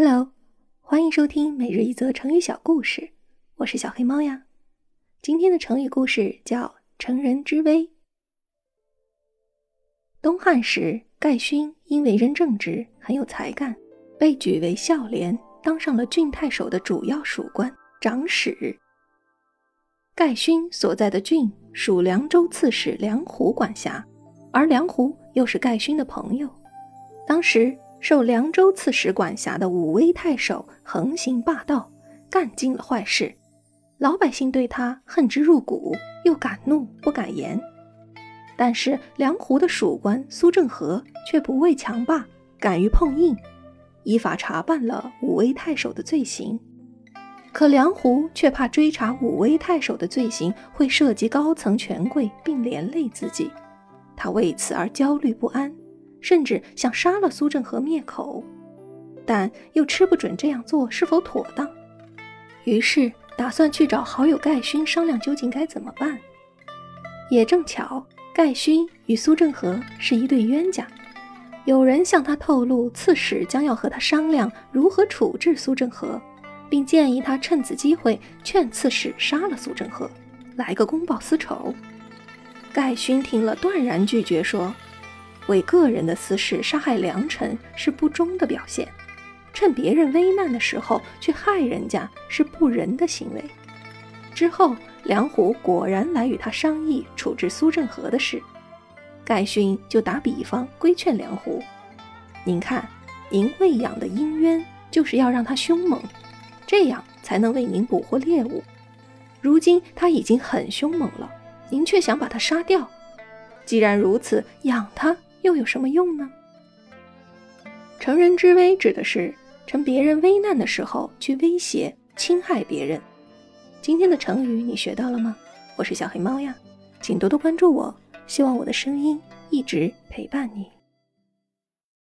Hello，欢迎收听每日一则成语小故事，我是小黑猫呀。今天的成语故事叫“乘人之危”。东汉时，盖勋因为人正直、很有才干，被举为孝廉，当上了郡太守的主要属官、长史。盖勋所在的郡属凉州刺史梁胡管辖，而梁胡又是盖勋的朋友。当时。受凉州刺史管辖的武威太守横行霸道，干尽了坏事，老百姓对他恨之入骨，又敢怒不敢言。但是梁胡的属官苏正和却不畏强霸，敢于碰硬，依法查办了武威太守的罪行。可梁胡却怕追查武威太守的罪行会涉及高层权贵，并连累自己，他为此而焦虑不安。甚至想杀了苏振和灭口，但又吃不准这样做是否妥当，于是打算去找好友盖勋商量究竟该怎么办。也正巧，盖勋与苏振和是一对冤家，有人向他透露，刺史将要和他商量如何处置苏振和，并建议他趁此机会劝刺史杀了苏振和，来个公报私仇。盖勋听了，断然拒绝说。为个人的私事杀害良臣是不忠的表现，趁别人危难的时候去害人家是不仁的行为。之后，梁虎果然来与他商议处置苏正和的事，盖勋就打比方规劝梁虎：“您看，您喂养的鹰鸢就是要让它凶猛，这样才能为您捕获猎物。如今它已经很凶猛了，您却想把它杀掉。既然如此，养它。”又有什么用呢？乘人之危指的是趁别人危难的时候去威胁、侵害别人。今天的成语你学到了吗？我是小黑猫呀，请多多关注我，希望我的声音一直陪伴你。